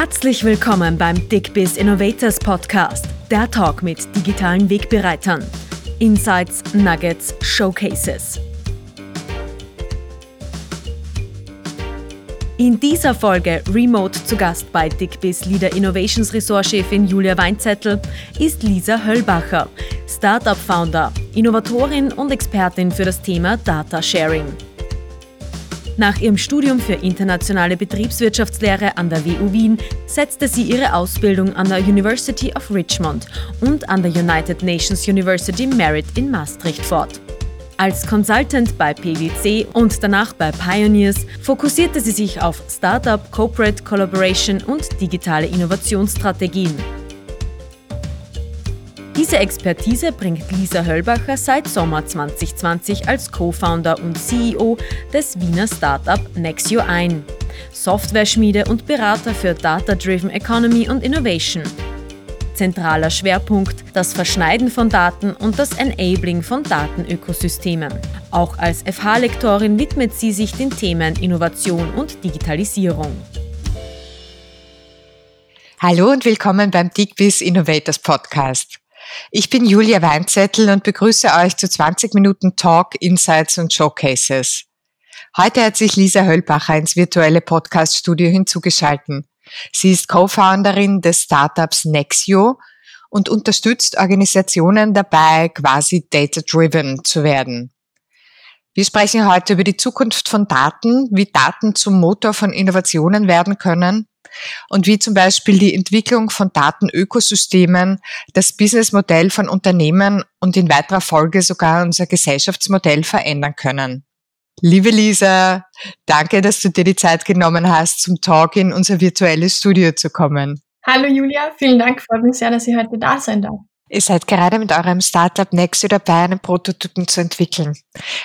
Herzlich willkommen beim DickBiz Innovators Podcast, der Talk mit digitalen Wegbereitern. Insights, Nuggets, Showcases. In dieser Folge remote zu Gast bei DickBiz Leader Innovations Ressortchefin Julia Weinzettel ist Lisa Höllbacher, Startup-Founder, Innovatorin und Expertin für das Thema Data Sharing. Nach ihrem Studium für internationale Betriebswirtschaftslehre an der WU Wien setzte sie ihre Ausbildung an der University of Richmond und an der United Nations University Merit in Maastricht fort. Als Consultant bei PwC und danach bei Pioneers fokussierte sie sich auf Startup, Corporate Collaboration und digitale Innovationsstrategien. Diese Expertise bringt Lisa Höllbacher seit Sommer 2020 als Co-Founder und CEO des Wiener Startup Nexio ein. Software-Schmiede und Berater für Data-Driven Economy und Innovation. Zentraler Schwerpunkt das Verschneiden von Daten und das Enabling von Datenökosystemen. Auch als FH-Lektorin widmet sie sich den Themen Innovation und Digitalisierung. Hallo und willkommen beim DigBiz Innovators Podcast. Ich bin Julia Weinzettel und begrüße euch zu 20 Minuten Talk, Insights und Showcases. Heute hat sich Lisa Höllbacher ins virtuelle Podcast-Studio hinzugeschalten. Sie ist Co-Founderin des Startups Nexio und unterstützt Organisationen dabei, quasi data-driven zu werden. Wir sprechen heute über die Zukunft von Daten, wie Daten zum Motor von Innovationen werden können und wie zum Beispiel die Entwicklung von Datenökosystemen das Businessmodell von Unternehmen und in weiterer Folge sogar unser Gesellschaftsmodell verändern können. Liebe Lisa, danke, dass du dir die Zeit genommen hast, zum Talk in unser virtuelles Studio zu kommen. Hallo Julia, vielen Dank, freut mich sehr, dass ich heute da sein darf. Ihr seid gerade mit eurem Startup Nexo dabei, einen Prototypen zu entwickeln.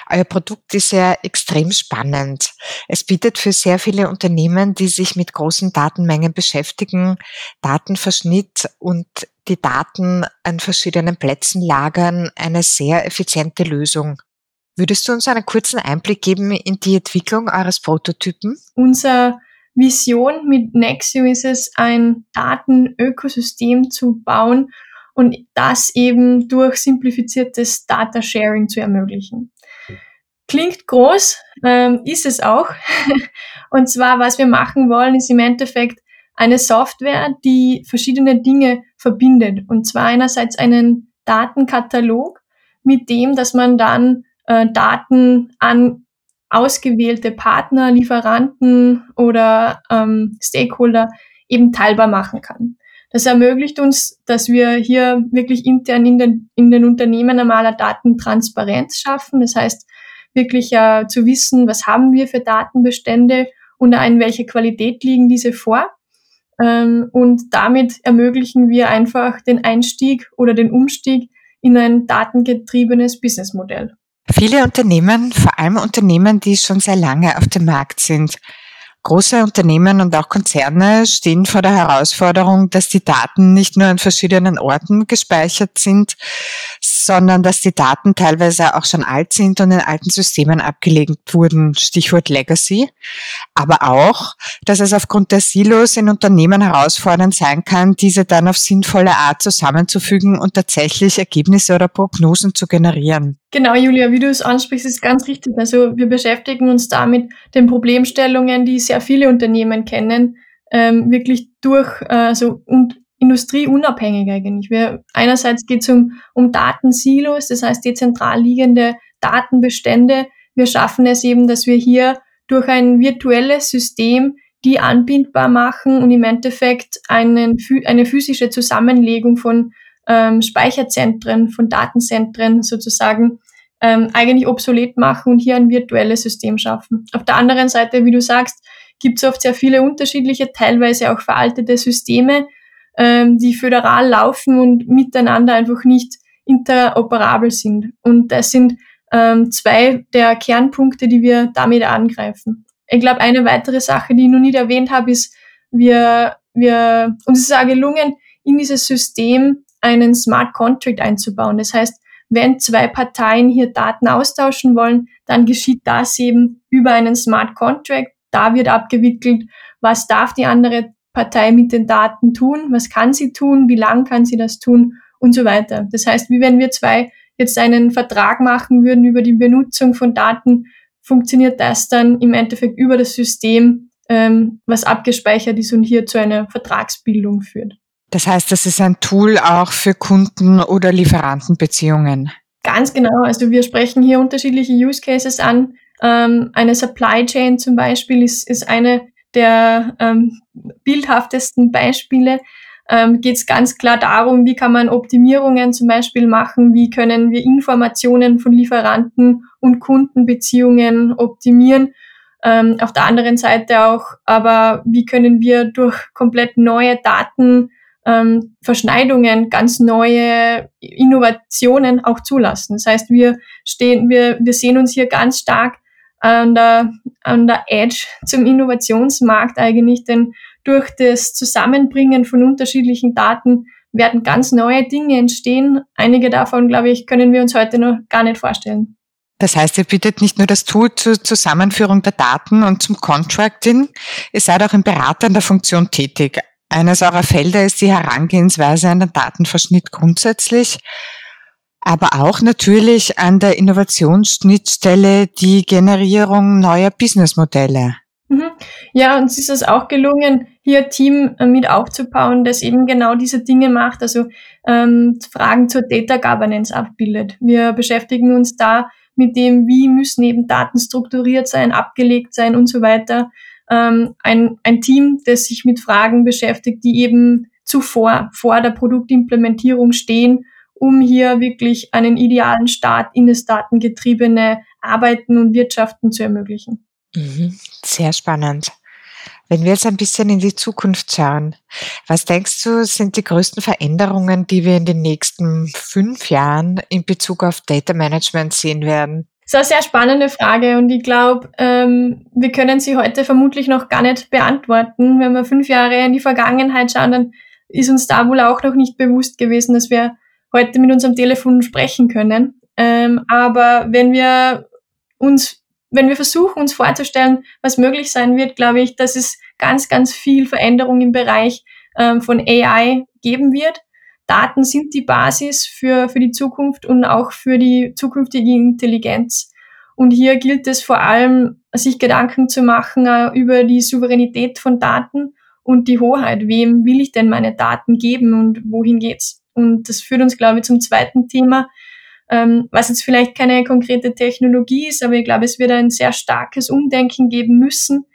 Euer Produkt ist ja extrem spannend. Es bietet für sehr viele Unternehmen, die sich mit großen Datenmengen beschäftigen, Datenverschnitt und die Daten an verschiedenen Plätzen lagern, eine sehr effiziente Lösung. Würdest du uns einen kurzen Einblick geben in die Entwicklung eures Prototypen? Unser Vision mit Nexio ist es, ein Datenökosystem zu bauen, und das eben durch simplifiziertes Data Sharing zu ermöglichen. Klingt groß, ähm, ist es auch. und zwar, was wir machen wollen, ist im Endeffekt eine Software, die verschiedene Dinge verbindet. Und zwar einerseits einen Datenkatalog, mit dem, dass man dann äh, Daten an ausgewählte Partner, Lieferanten oder ähm, Stakeholder eben teilbar machen kann. Das ermöglicht uns, dass wir hier wirklich intern in den, in den Unternehmen normaler Datentransparenz schaffen. Das heißt, wirklich äh, zu wissen, was haben wir für Datenbestände und in welcher Qualität liegen diese vor. Ähm, und damit ermöglichen wir einfach den Einstieg oder den Umstieg in ein datengetriebenes Businessmodell. Viele Unternehmen, vor allem Unternehmen, die schon sehr lange auf dem Markt sind, Große Unternehmen und auch Konzerne stehen vor der Herausforderung, dass die Daten nicht nur an verschiedenen Orten gespeichert sind, sondern dass die Daten teilweise auch schon alt sind und in alten Systemen abgelegt wurden, Stichwort Legacy. Aber auch, dass es aufgrund der Silos in Unternehmen herausfordernd sein kann, diese dann auf sinnvolle Art zusammenzufügen und tatsächlich Ergebnisse oder Prognosen zu generieren. Genau, Julia, wie du es ansprichst, ist ganz richtig. Also wir beschäftigen uns da mit den Problemstellungen, die sehr viele Unternehmen kennen, ähm, wirklich durch äh, so und industrieunabhängig eigentlich. Wir, einerseits geht es um, um Datensilos, das heißt dezentral liegende Datenbestände. Wir schaffen es eben, dass wir hier durch ein virtuelles System die anbindbar machen und im Endeffekt einen, eine physische Zusammenlegung von ähm, Speicherzentren, von Datenzentren sozusagen ähm, eigentlich obsolet machen und hier ein virtuelles System schaffen. Auf der anderen Seite, wie du sagst, gibt es oft sehr viele unterschiedliche, teilweise auch veraltete Systeme, ähm, die föderal laufen und miteinander einfach nicht interoperabel sind. Und das sind ähm, zwei der Kernpunkte, die wir damit angreifen. Ich glaube, eine weitere Sache, die ich noch nicht erwähnt habe, ist, wir, wir, uns ist auch gelungen, in dieses System einen Smart Contract einzubauen. Das heißt, wenn zwei Parteien hier Daten austauschen wollen, dann geschieht das eben über einen Smart Contract. Da wird abgewickelt, was darf die andere Partei mit den Daten tun, was kann sie tun, wie lang kann sie das tun und so weiter. Das heißt, wie wenn wir zwei jetzt einen Vertrag machen würden über die Benutzung von Daten, funktioniert das dann im Endeffekt über das System, ähm, was abgespeichert ist und hier zu einer Vertragsbildung führt. Das heißt, das ist ein Tool auch für Kunden- oder Lieferantenbeziehungen. Ganz genau. Also wir sprechen hier unterschiedliche Use Cases an. Ähm, eine Supply Chain zum Beispiel ist, ist eine der ähm, bildhaftesten Beispiele. Ähm, Geht es ganz klar darum, wie kann man Optimierungen zum Beispiel machen, wie können wir Informationen von Lieferanten und Kundenbeziehungen optimieren. Ähm, auf der anderen Seite auch, aber wie können wir durch komplett neue Daten ähm, Verschneidungen, ganz neue Innovationen auch zulassen. Das heißt, wir stehen, wir, wir sehen uns hier ganz stark an der, an der Edge zum Innovationsmarkt eigentlich, denn durch das Zusammenbringen von unterschiedlichen Daten werden ganz neue Dinge entstehen. Einige davon, glaube ich, können wir uns heute noch gar nicht vorstellen. Das heißt, ihr bietet nicht nur das Tool zur Zusammenführung der Daten und zum Contracting, ihr seid auch in beratender Funktion tätig. Eines eurer Felder ist die Herangehensweise an den Datenverschnitt grundsätzlich, aber auch natürlich an der Innovationsschnittstelle die Generierung neuer Businessmodelle. Mhm. Ja, uns ist es auch gelungen, hier ein Team äh, mit aufzubauen, das eben genau diese Dinge macht, also ähm, Fragen zur Data Governance abbildet. Wir beschäftigen uns da mit dem, wie müssen eben Daten strukturiert sein, abgelegt sein und so weiter ähm, ein, ein Team, das sich mit Fragen beschäftigt, die eben zuvor, vor der Produktimplementierung stehen, um hier wirklich einen idealen Start in das datengetriebene Arbeiten und Wirtschaften zu ermöglichen. Mhm. Sehr spannend. Wenn wir jetzt ein bisschen in die Zukunft schauen, was denkst du, sind die größten Veränderungen, die wir in den nächsten fünf Jahren in Bezug auf Data Management sehen werden? Das ist eine sehr spannende Frage und ich glaube, ähm, wir können sie heute vermutlich noch gar nicht beantworten. Wenn wir fünf Jahre in die Vergangenheit schauen, dann ist uns da wohl auch noch nicht bewusst gewesen, dass wir heute mit unserem Telefon sprechen können. Ähm, aber wenn wir uns, wenn wir versuchen, uns vorzustellen, was möglich sein wird, glaube ich, dass es ganz, ganz viel Veränderung im Bereich ähm, von AI geben wird. Daten sind die Basis für, für die Zukunft und auch für die zukünftige Intelligenz. Und hier gilt es vor allem, sich Gedanken zu machen uh, über die Souveränität von Daten und die Hoheit. Wem will ich denn meine Daten geben und wohin geht's? Und das führt uns, glaube ich, zum zweiten Thema, ähm, was jetzt vielleicht keine konkrete Technologie ist, aber ich glaube, es wird ein sehr starkes Umdenken geben müssen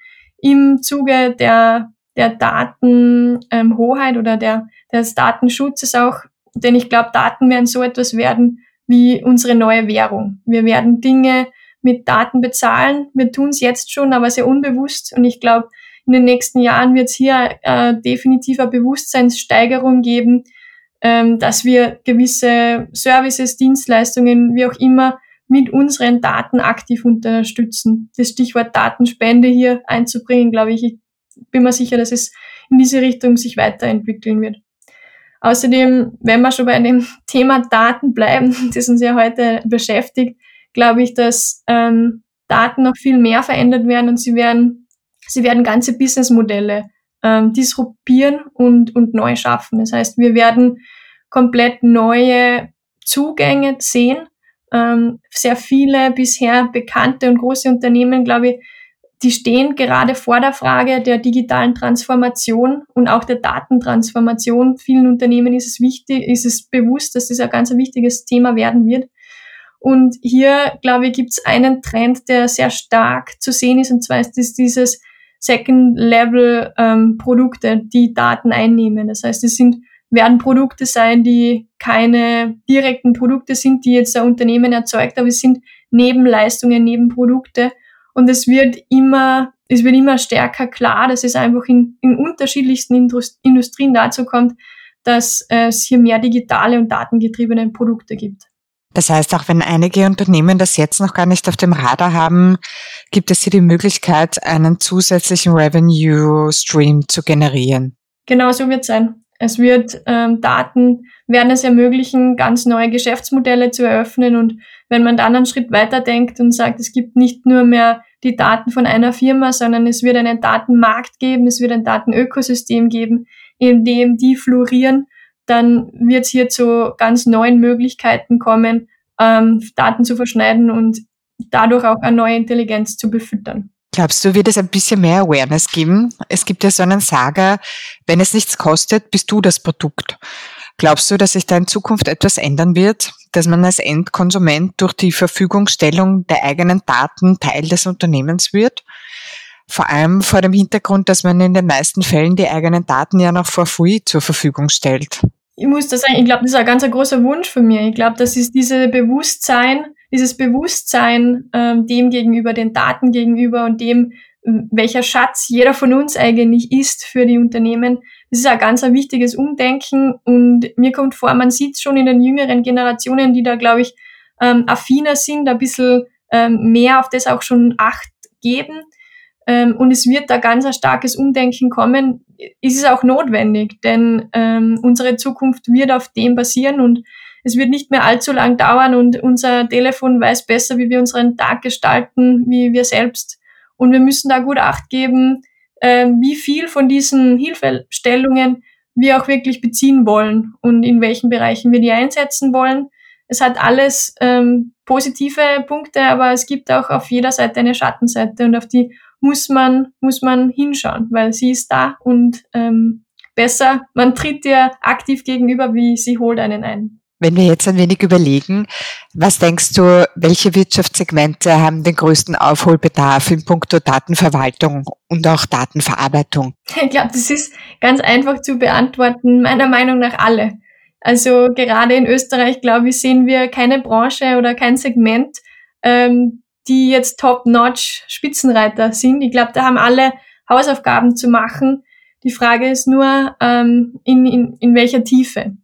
im Zuge der, der Datenhoheit ähm, oder der, des Datenschutzes auch, denn ich glaube, Daten werden so etwas werden wie unsere neue Währung. Wir werden Dinge mit Daten bezahlen. Wir tun es jetzt schon, aber sehr unbewusst. Und ich glaube, in den nächsten Jahren wird es hier äh, definitiv Bewusstseinssteigerung geben, ähm, dass wir gewisse Services, Dienstleistungen, wie auch immer, mit unseren Daten aktiv unterstützen. Das Stichwort Datenspende hier einzubringen, glaube ich, ich bin mir sicher, dass es in diese Richtung sich weiterentwickeln wird. Außerdem, wenn wir schon bei dem Thema Daten bleiben, das uns ja heute beschäftigt, glaube ich, dass ähm, Daten noch viel mehr verändert werden und sie werden, sie werden ganze Businessmodelle ähm, disruptieren und, und neu schaffen. Das heißt, wir werden komplett neue Zugänge sehen. Ähm, sehr viele bisher bekannte und große Unternehmen, glaube ich, die stehen gerade vor der Frage der digitalen Transformation und auch der Datentransformation. Vielen Unternehmen ist es wichtig, ist es bewusst, dass das ein ganz wichtiges Thema werden wird. Und hier, glaube ich, gibt es einen Trend, der sehr stark zu sehen ist, und zwar ist es dieses Second-Level-Produkte, ähm, die Daten einnehmen. Das heißt, es sind, werden Produkte sein, die keine direkten Produkte sind, die jetzt ein Unternehmen erzeugt, aber es sind Nebenleistungen, Nebenprodukte, und es wird immer, es wird immer stärker klar, dass es einfach in, in unterschiedlichsten Industrien dazu kommt, dass es hier mehr digitale und datengetriebene Produkte gibt. Das heißt, auch wenn einige Unternehmen das jetzt noch gar nicht auf dem Radar haben, gibt es hier die Möglichkeit, einen zusätzlichen Revenue Stream zu generieren. Genau so wird es sein. Es wird ähm, Daten werden es ermöglichen, ganz neue Geschäftsmodelle zu eröffnen. Und wenn man dann einen Schritt weiter denkt und sagt, es gibt nicht nur mehr die Daten von einer Firma, sondern es wird einen Datenmarkt geben, es wird ein Datenökosystem geben, in dem die florieren, dann wird es hier zu ganz neuen Möglichkeiten kommen, ähm, Daten zu verschneiden und dadurch auch eine neue Intelligenz zu befüttern. Glaubst du, wird es ein bisschen mehr Awareness geben? Es gibt ja so einen Sager, wenn es nichts kostet, bist du das Produkt. Glaubst du, dass sich da in Zukunft etwas ändern wird, dass man als Endkonsument durch die Verfügungstellung der eigenen Daten Teil des Unternehmens wird? Vor allem vor dem Hintergrund, dass man in den meisten Fällen die eigenen Daten ja noch for free zur Verfügung stellt. Ich muss das sagen, ich glaube, das ist ein ganz großer Wunsch von mir. Ich glaube, das ist diese Bewusstsein, dieses Bewusstsein ähm, dem gegenüber, den Daten gegenüber und dem, welcher Schatz jeder von uns eigentlich ist für die Unternehmen. Das ist ein ganz ein wichtiges Umdenken und mir kommt vor, man sieht schon in den jüngeren Generationen, die da, glaube ich, ähm, affiner sind, ein bisschen ähm, mehr auf das auch schon Acht geben. Ähm, und es wird da ganz ein starkes Umdenken kommen. Ist es auch notwendig, denn ähm, unsere Zukunft wird auf dem basieren und es wird nicht mehr allzu lang dauern und unser Telefon weiß besser, wie wir unseren Tag gestalten, wie wir selbst. Und wir müssen da gut Acht geben, äh, wie viel von diesen Hilfestellungen wir auch wirklich beziehen wollen und in welchen Bereichen wir die einsetzen wollen. Es hat alles ähm, positive Punkte, aber es gibt auch auf jeder Seite eine Schattenseite und auf die muss man, muss man hinschauen, weil sie ist da und ähm, besser, man tritt ihr aktiv gegenüber, wie sie holt einen ein. Wenn wir jetzt ein wenig überlegen, was denkst du, welche Wirtschaftssegmente haben den größten Aufholbedarf in puncto Datenverwaltung und auch Datenverarbeitung? Ich glaube, das ist ganz einfach zu beantworten, meiner Meinung nach alle. Also gerade in Österreich, glaube ich, sehen wir keine Branche oder kein Segment, ähm, die jetzt top-notch Spitzenreiter sind. Ich glaube, da haben alle Hausaufgaben zu machen. Die Frage ist nur, ähm, in, in, in welcher Tiefe.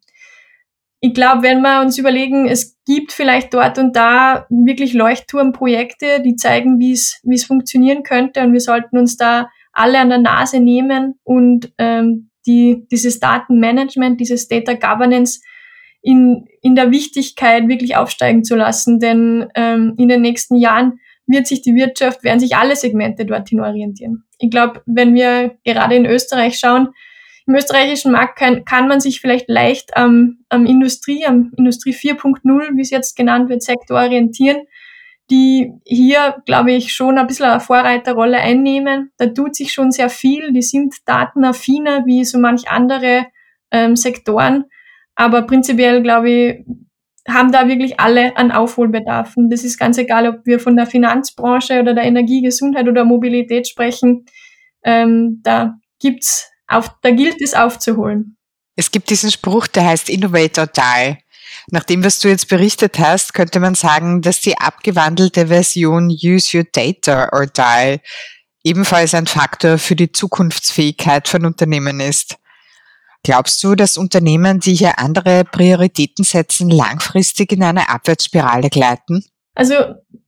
Ich glaube, wenn wir uns überlegen, es gibt vielleicht dort und da wirklich Leuchtturmprojekte, die zeigen, wie es wie es funktionieren könnte und wir sollten uns da alle an der Nase nehmen und ähm, die, dieses Datenmanagement, dieses Data Governance in, in der Wichtigkeit wirklich aufsteigen zu lassen. Denn ähm, in den nächsten Jahren wird sich die Wirtschaft, werden sich alle Segmente dorthin orientieren. Ich glaube, wenn wir gerade in Österreich schauen, im österreichischen Markt kann, kann man sich vielleicht leicht am, am Industrie, am Industrie 4.0, wie es jetzt genannt wird, Sektor orientieren, die hier, glaube ich, schon ein bisschen eine Vorreiterrolle einnehmen. Da tut sich schon sehr viel. Die sind datenaffiner wie so manch andere ähm, Sektoren. Aber prinzipiell, glaube ich, haben da wirklich alle einen Aufholbedarf. Und das ist ganz egal, ob wir von der Finanzbranche oder der Energie, Gesundheit oder Mobilität sprechen. Ähm, da gibt's auf, da gilt es aufzuholen. Es gibt diesen Spruch, der heißt Innovate or Die. Nach dem, was du jetzt berichtet hast, könnte man sagen, dass die abgewandelte Version Use Your Data or Die ebenfalls ein Faktor für die Zukunftsfähigkeit von Unternehmen ist. Glaubst du, dass Unternehmen, die hier andere Prioritäten setzen, langfristig in eine Abwärtsspirale gleiten? Also,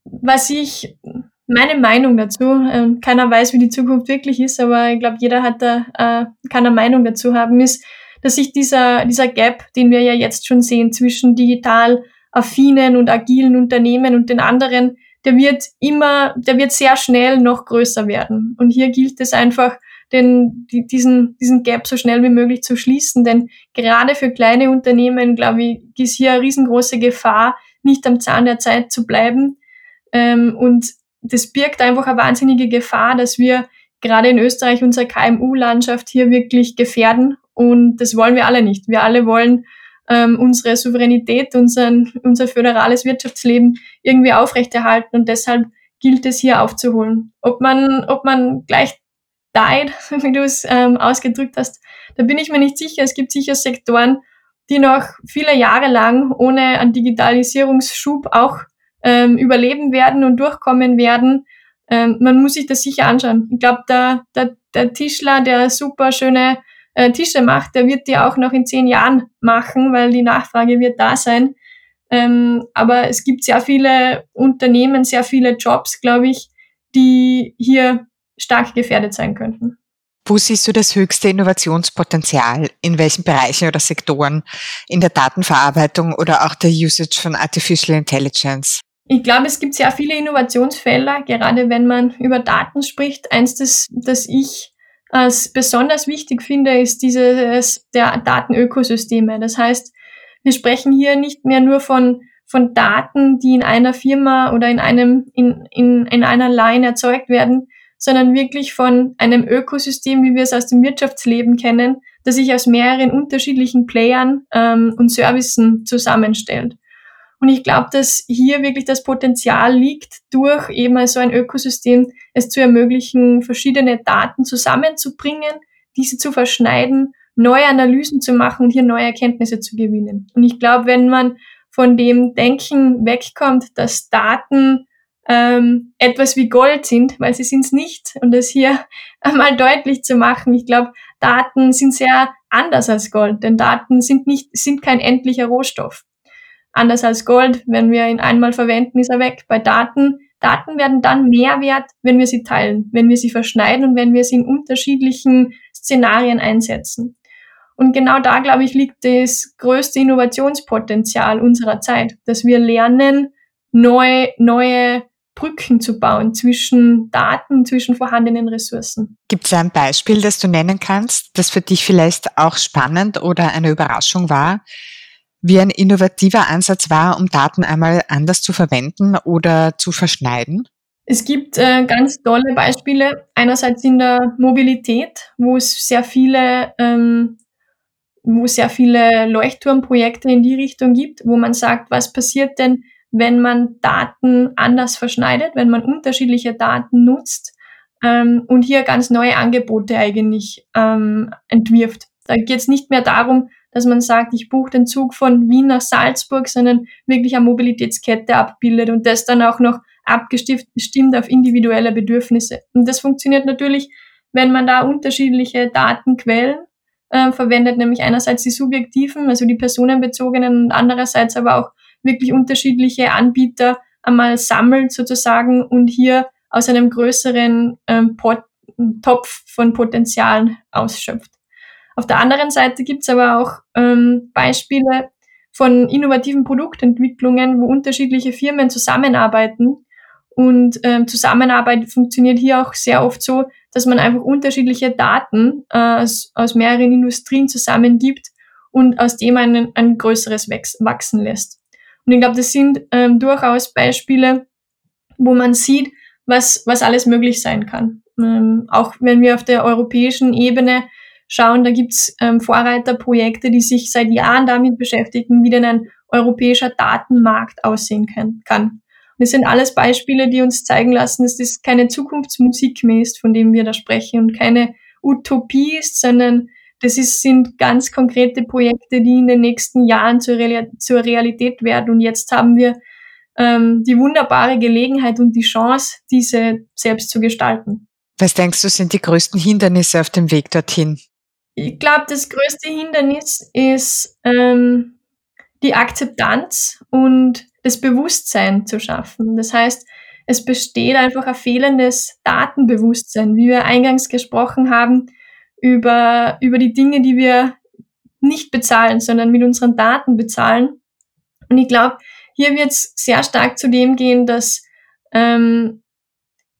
was ich, meine Meinung dazu, äh, keiner weiß, wie die Zukunft wirklich ist, aber ich glaube, jeder hat da, äh, kann eine Meinung dazu haben, ist, dass sich dieser, dieser Gap, den wir ja jetzt schon sehen zwischen digital affinen und agilen Unternehmen und den anderen, der wird immer, der wird sehr schnell noch größer werden. Und hier gilt es einfach, den, die, diesen, diesen Gap so schnell wie möglich zu schließen. Denn gerade für kleine Unternehmen, glaube ich, ist hier eine riesengroße Gefahr, nicht am Zahn der Zeit zu bleiben. Ähm, und das birgt einfach eine wahnsinnige Gefahr, dass wir gerade in Österreich unsere KMU-Landschaft hier wirklich gefährden. Und das wollen wir alle nicht. Wir alle wollen ähm, unsere Souveränität, unseren, unser föderales Wirtschaftsleben irgendwie aufrechterhalten. Und deshalb gilt es hier aufzuholen. Ob man, ob man gleich died, wie du es ähm, ausgedrückt hast, da bin ich mir nicht sicher. Es gibt sicher Sektoren, die noch viele Jahre lang ohne einen Digitalisierungsschub auch ähm, überleben werden und durchkommen werden. Ähm, man muss sich das sicher anschauen. Ich glaube, der, der, der Tischler, der super schöne äh, Tische macht, der wird die auch noch in zehn Jahren machen, weil die Nachfrage wird da sein. Ähm, aber es gibt sehr viele Unternehmen, sehr viele Jobs, glaube ich, die hier stark gefährdet sein könnten. Wo siehst du das höchste Innovationspotenzial? In welchen Bereichen oder Sektoren? In der Datenverarbeitung oder auch der Usage von Artificial Intelligence? Ich glaube, es gibt sehr viele Innovationsfelder, gerade wenn man über Daten spricht. Eins, das, das ich als besonders wichtig finde, ist dieses der Datenökosysteme. Das heißt, wir sprechen hier nicht mehr nur von, von Daten, die in einer Firma oder in einem, in, in, in einer Line erzeugt werden, sondern wirklich von einem Ökosystem, wie wir es aus dem Wirtschaftsleben kennen, das sich aus mehreren unterschiedlichen Playern ähm, und Servicen zusammenstellt. Und ich glaube, dass hier wirklich das Potenzial liegt, durch eben so ein Ökosystem es zu ermöglichen, verschiedene Daten zusammenzubringen, diese zu verschneiden, neue Analysen zu machen und hier neue Erkenntnisse zu gewinnen. Und ich glaube, wenn man von dem Denken wegkommt, dass Daten ähm, etwas wie Gold sind, weil sie sind es nicht, und das hier einmal deutlich zu machen. Ich glaube, Daten sind sehr anders als Gold, denn Daten sind nicht, sind kein endlicher Rohstoff. Anders als Gold, wenn wir ihn einmal verwenden, ist er weg. Bei Daten, Daten werden dann mehr wert, wenn wir sie teilen, wenn wir sie verschneiden und wenn wir sie in unterschiedlichen Szenarien einsetzen. Und genau da, glaube ich, liegt das größte Innovationspotenzial unserer Zeit, dass wir lernen, neue, neue Brücken zu bauen zwischen Daten, zwischen vorhandenen Ressourcen. Gibt es ein Beispiel, das du nennen kannst, das für dich vielleicht auch spannend oder eine Überraschung war? wie ein innovativer Ansatz war, um Daten einmal anders zu verwenden oder zu verschneiden? Es gibt äh, ganz tolle Beispiele. Einerseits in der Mobilität, wo es sehr viele, ähm, wo es sehr viele Leuchtturmprojekte in die Richtung gibt, wo man sagt, was passiert denn, wenn man Daten anders verschneidet, wenn man unterschiedliche Daten nutzt ähm, und hier ganz neue Angebote eigentlich ähm, entwirft. Da geht es nicht mehr darum, dass man sagt, ich buche den Zug von Wien nach Salzburg, sondern wirklich eine Mobilitätskette abbildet und das dann auch noch abgestimmt auf individuelle Bedürfnisse. Und das funktioniert natürlich, wenn man da unterschiedliche Datenquellen äh, verwendet, nämlich einerseits die subjektiven, also die personenbezogenen und andererseits aber auch wirklich unterschiedliche Anbieter einmal sammelt sozusagen und hier aus einem größeren ähm, Pot Topf von Potenzialen ausschöpft. Auf der anderen Seite gibt es aber auch ähm, Beispiele von innovativen Produktentwicklungen, wo unterschiedliche Firmen zusammenarbeiten. Und ähm, Zusammenarbeit funktioniert hier auch sehr oft so, dass man einfach unterschiedliche Daten äh, aus, aus mehreren Industrien zusammengibt und aus dem ein, ein größeres wachsen lässt. Und ich glaube, das sind ähm, durchaus Beispiele, wo man sieht, was, was alles möglich sein kann. Ähm, auch wenn wir auf der europäischen Ebene schauen. Da gibt's ähm, Vorreiterprojekte, die sich seit Jahren damit beschäftigen, wie denn ein europäischer Datenmarkt aussehen kann. Und das sind alles Beispiele, die uns zeigen lassen, dass das keine Zukunftsmusik mehr ist, von dem wir da sprechen und keine Utopie ist, sondern das ist, sind ganz konkrete Projekte, die in den nächsten Jahren zur, Real zur Realität werden. Und jetzt haben wir ähm, die wunderbare Gelegenheit und die Chance, diese selbst zu gestalten. Was denkst du, sind die größten Hindernisse auf dem Weg dorthin? Ich glaube, das größte Hindernis ist ähm, die Akzeptanz und das Bewusstsein zu schaffen. Das heißt, es besteht einfach ein fehlendes Datenbewusstsein, wie wir eingangs gesprochen haben, über, über die Dinge, die wir nicht bezahlen, sondern mit unseren Daten bezahlen. Und ich glaube, hier wird es sehr stark zu dem gehen, dass, ähm,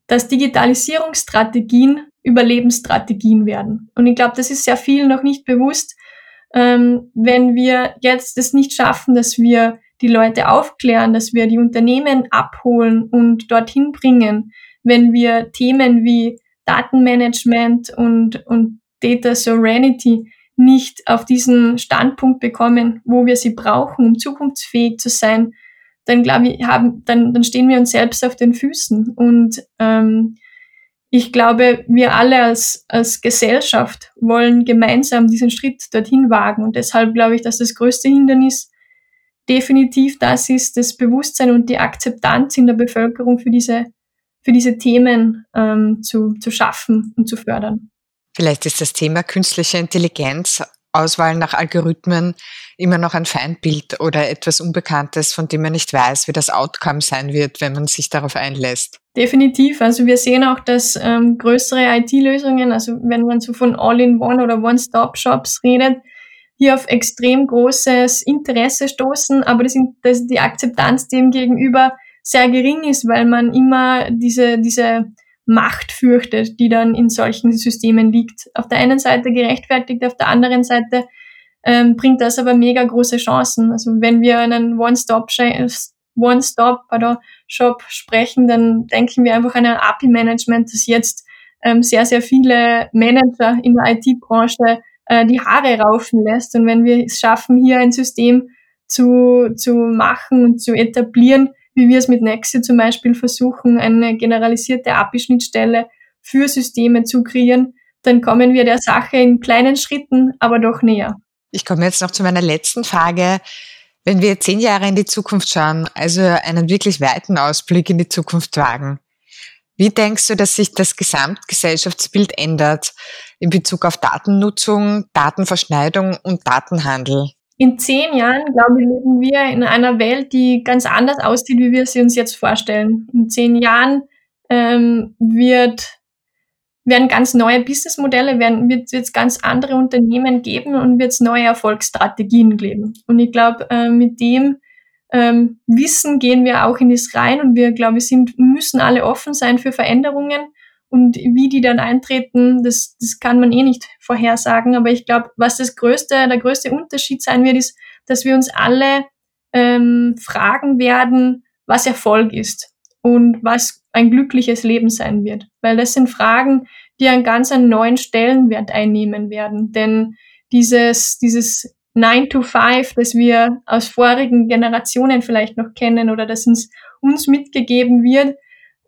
dass Digitalisierungsstrategien Überlebensstrategien werden. Und ich glaube, das ist sehr viel noch nicht bewusst, ähm, wenn wir jetzt es nicht schaffen, dass wir die Leute aufklären, dass wir die Unternehmen abholen und dorthin bringen, wenn wir Themen wie Datenmanagement und, und Data Sovereignty nicht auf diesen Standpunkt bekommen, wo wir sie brauchen, um zukunftsfähig zu sein, dann glaube ich, haben, dann, dann stehen wir uns selbst auf den Füßen. Und ähm, ich glaube, wir alle als, als Gesellschaft wollen gemeinsam diesen Schritt dorthin wagen. Und deshalb glaube ich, dass das größte Hindernis definitiv das ist, das Bewusstsein und die Akzeptanz in der Bevölkerung für diese, für diese Themen ähm, zu, zu schaffen und zu fördern. Vielleicht ist das Thema künstliche Intelligenz, Auswahl nach Algorithmen immer noch ein Feindbild oder etwas Unbekanntes, von dem man nicht weiß, wie das Outcome sein wird, wenn man sich darauf einlässt. Definitiv. Also wir sehen auch, dass ähm, größere IT-Lösungen, also wenn man so von All-in-One oder One-Stop-Shops redet, hier auf extrem großes Interesse stoßen, aber das, das, die Akzeptanz dem gegenüber sehr gering ist, weil man immer diese, diese Macht fürchtet, die dann in solchen Systemen liegt. Auf der einen Seite gerechtfertigt, auf der anderen Seite ähm, bringt das aber mega große Chancen. Also wenn wir einen One-Stop-Shop sprechen, dann denken wir einfach an ein API-Management, das jetzt ähm, sehr, sehr viele Manager in der IT-Branche äh, die Haare raufen lässt. Und wenn wir es schaffen, hier ein System zu, zu machen und zu etablieren, wie wir es mit Nexi zum Beispiel versuchen, eine generalisierte API-Schnittstelle für Systeme zu kreieren, dann kommen wir der Sache in kleinen Schritten, aber doch näher. Ich komme jetzt noch zu meiner letzten Frage. Wenn wir zehn Jahre in die Zukunft schauen, also einen wirklich weiten Ausblick in die Zukunft wagen, wie denkst du, dass sich das Gesamtgesellschaftsbild ändert in Bezug auf Datennutzung, Datenverschneidung und Datenhandel? In zehn Jahren, glaube ich, leben wir in einer Welt, die ganz anders aussieht, wie wir sie uns jetzt vorstellen. In zehn Jahren ähm, wird werden ganz neue Businessmodelle, werden, wird es ganz andere Unternehmen geben und wird es neue Erfolgsstrategien geben. Und ich glaube, äh, mit dem ähm, Wissen gehen wir auch in das rein und wir, glaube ich, sind, müssen alle offen sein für Veränderungen. Und wie die dann eintreten, das, das kann man eh nicht vorhersagen. Aber ich glaube, was das größte, der größte Unterschied sein wird, ist, dass wir uns alle ähm, fragen werden, was Erfolg ist und was ein glückliches Leben sein wird. Weil das sind Fragen, die einen ganz einen neuen Stellenwert einnehmen werden. Denn dieses, dieses 9 to 5, das wir aus vorigen Generationen vielleicht noch kennen oder das uns, uns mitgegeben wird,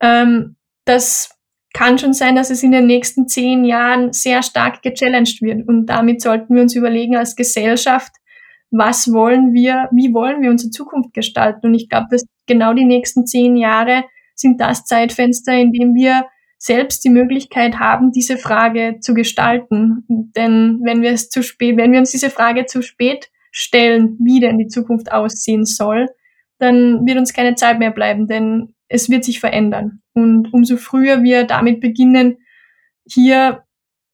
ähm, das kann schon sein, dass es in den nächsten zehn Jahren sehr stark gechallenged wird. Und damit sollten wir uns überlegen als Gesellschaft, was wollen wir, wie wollen wir unsere Zukunft gestalten? Und ich glaube, dass genau die nächsten zehn Jahre sind das Zeitfenster, in dem wir selbst die Möglichkeit haben, diese Frage zu gestalten. Denn wenn wir es zu spät, wenn wir uns diese Frage zu spät stellen, wie denn die Zukunft aussehen soll, dann wird uns keine Zeit mehr bleiben, denn es wird sich verändern. Und umso früher wir damit beginnen, hier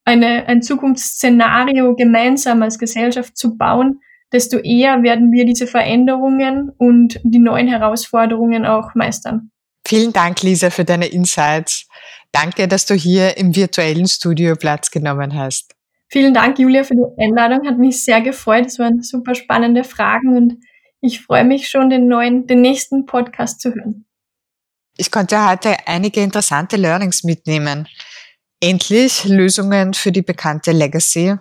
eine, ein Zukunftsszenario gemeinsam als Gesellschaft zu bauen, desto eher werden wir diese Veränderungen und die neuen Herausforderungen auch meistern. Vielen Dank, Lisa, für deine Insights. Danke, dass du hier im virtuellen Studio Platz genommen hast. Vielen Dank, Julia, für die Einladung. Hat mich sehr gefreut. Es waren super spannende Fragen und ich freue mich schon, den neuen, den nächsten Podcast zu hören. Ich konnte heute einige interessante Learnings mitnehmen. Endlich Lösungen für die bekannte Legacy,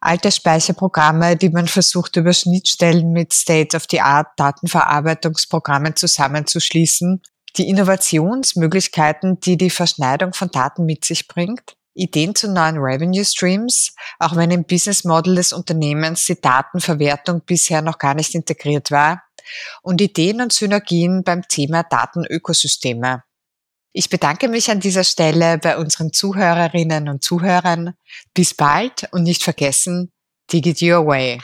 alte Speicherprogramme, die man versucht über Schnittstellen mit State-of-the-Art Datenverarbeitungsprogrammen zusammenzuschließen. Die Innovationsmöglichkeiten, die die Verschneidung von Daten mit sich bringt, Ideen zu neuen Revenue Streams, auch wenn im Business Model des Unternehmens die Datenverwertung bisher noch gar nicht integriert war, und Ideen und Synergien beim Thema Datenökosysteme. Ich bedanke mich an dieser Stelle bei unseren Zuhörerinnen und Zuhörern. Bis bald und nicht vergessen, Digit Your Way.